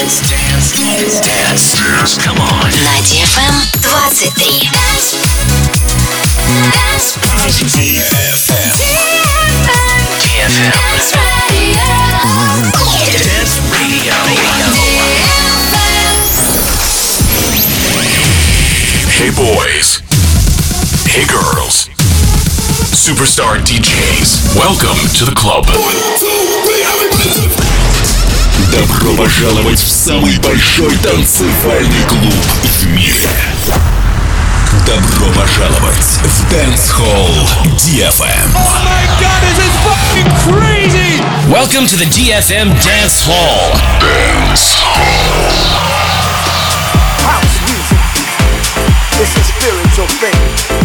Dance, dance, dance, dance, dance. Come on. На DFM 23. DFM. DFM. Dance Radio. Hey boys. Hey girls. Superstar DJs. Welcome to the club. Добро пожаловать в самый большой танцевальный клуб в мире. Добро пожаловать в Dance Hall DFM. Welcome to the DFM Dance Hall. house music. It's a spiritual thing.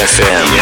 Hall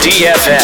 DFM.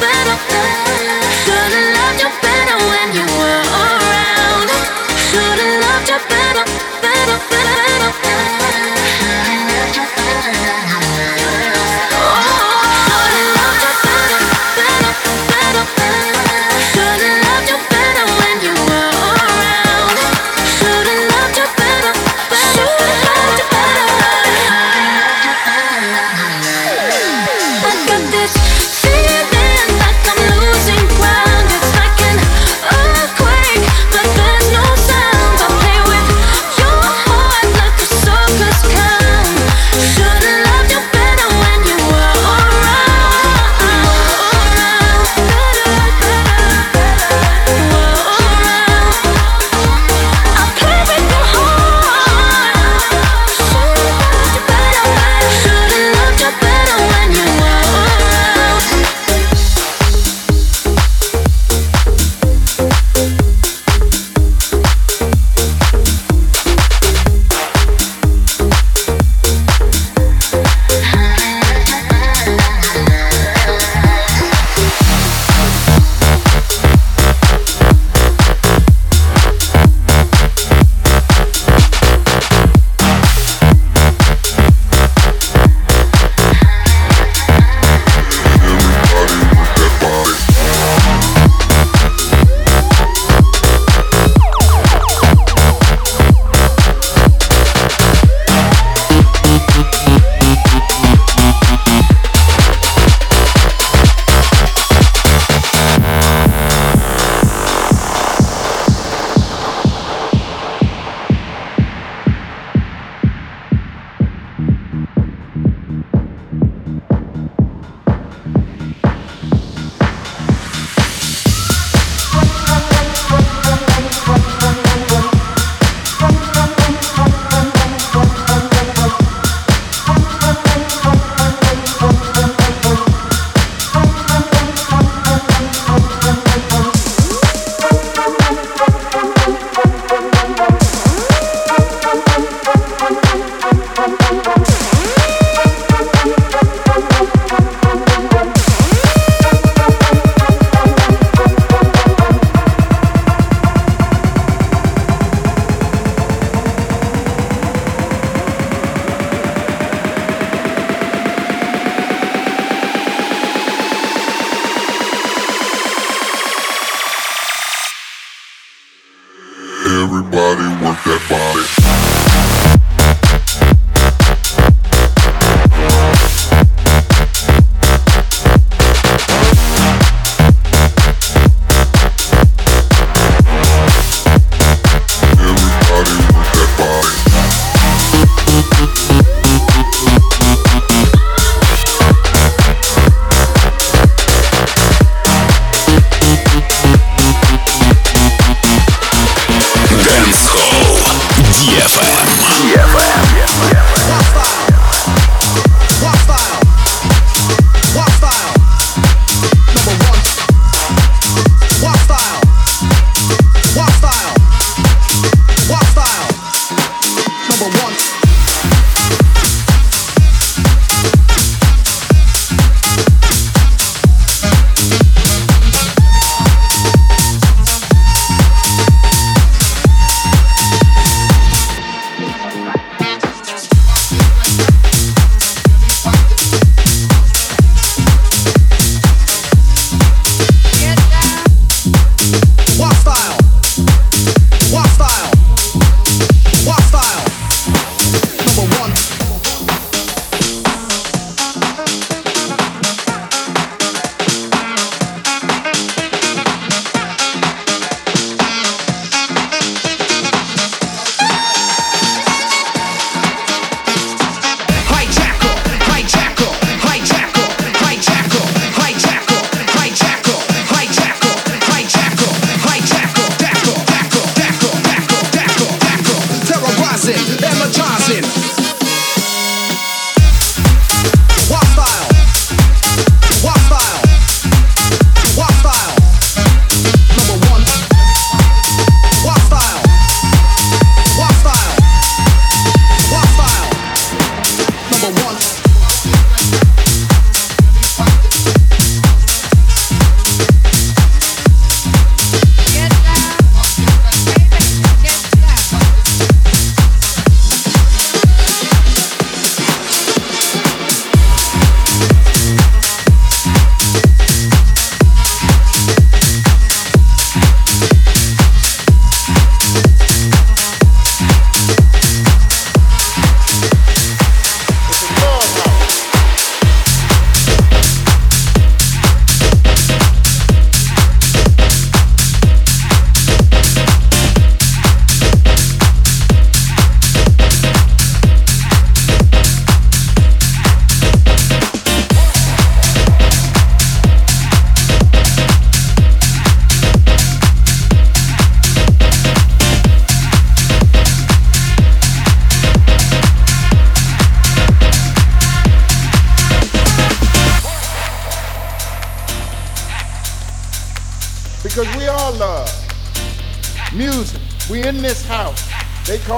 pero.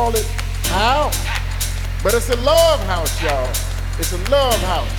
Let's make this clear, boy. One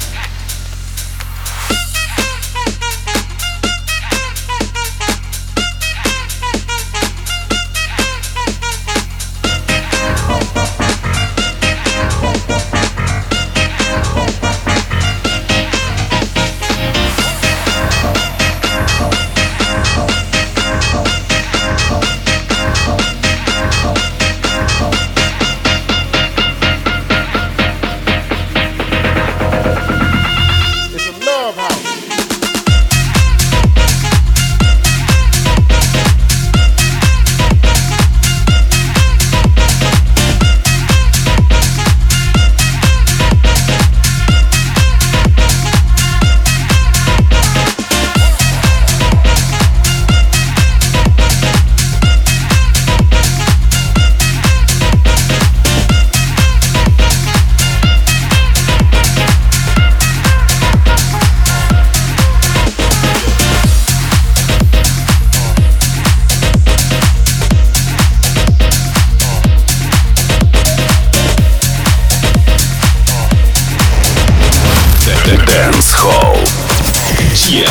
thing's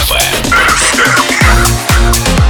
for certain.